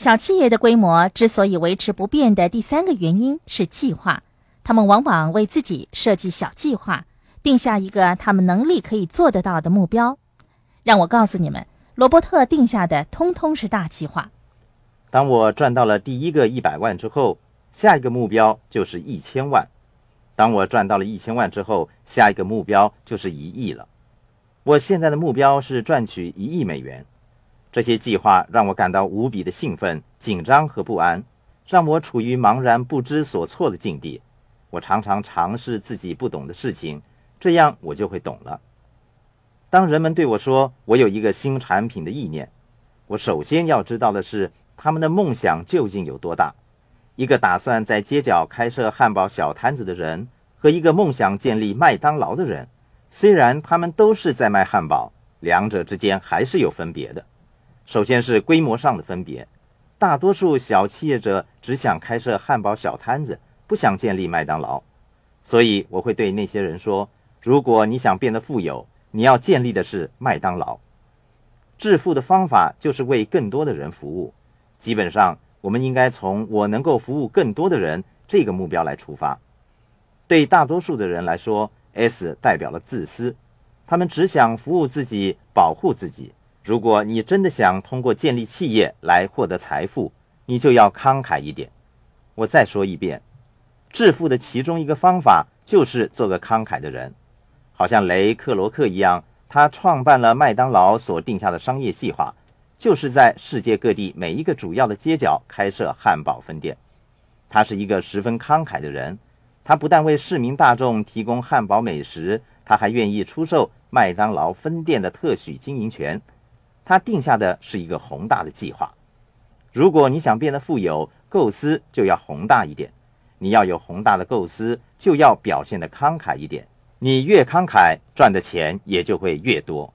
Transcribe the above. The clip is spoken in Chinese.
小企业的规模之所以维持不变的第三个原因是计划，他们往往为自己设计小计划，定下一个他们能力可以做得到的目标。让我告诉你们，罗伯特定下的通通是大计划。当我赚到了第一个一百万之后，下一个目标就是一千万；当我赚到了一千万之后，下一个目标就是一亿了。我现在的目标是赚取一亿美元。这些计划让我感到无比的兴奋、紧张和不安，让我处于茫然不知所措的境地。我常常尝试自己不懂的事情，这样我就会懂了。当人们对我说我有一个新产品的意念，我首先要知道的是他们的梦想究竟有多大。一个打算在街角开设汉堡小摊子的人和一个梦想建立麦当劳的人，虽然他们都是在卖汉堡，两者之间还是有分别的。首先是规模上的分别，大多数小企业者只想开设汉堡小摊子，不想建立麦当劳。所以我会对那些人说：如果你想变得富有，你要建立的是麦当劳。致富的方法就是为更多的人服务。基本上，我们应该从我能够服务更多的人这个目标来出发。对大多数的人来说，S 代表了自私，他们只想服务自己，保护自己。如果你真的想通过建立企业来获得财富，你就要慷慨一点。我再说一遍，致富的其中一个方法就是做个慷慨的人，好像雷克罗克一样，他创办了麦当劳所定下的商业计划，就是在世界各地每一个主要的街角开设汉堡分店。他是一个十分慷慨的人，他不但为市民大众提供汉堡美食，他还愿意出售麦当劳分店的特许经营权。他定下的是一个宏大的计划。如果你想变得富有，构思就要宏大一点。你要有宏大的构思，就要表现得慷慨一点。你越慷慨，赚的钱也就会越多。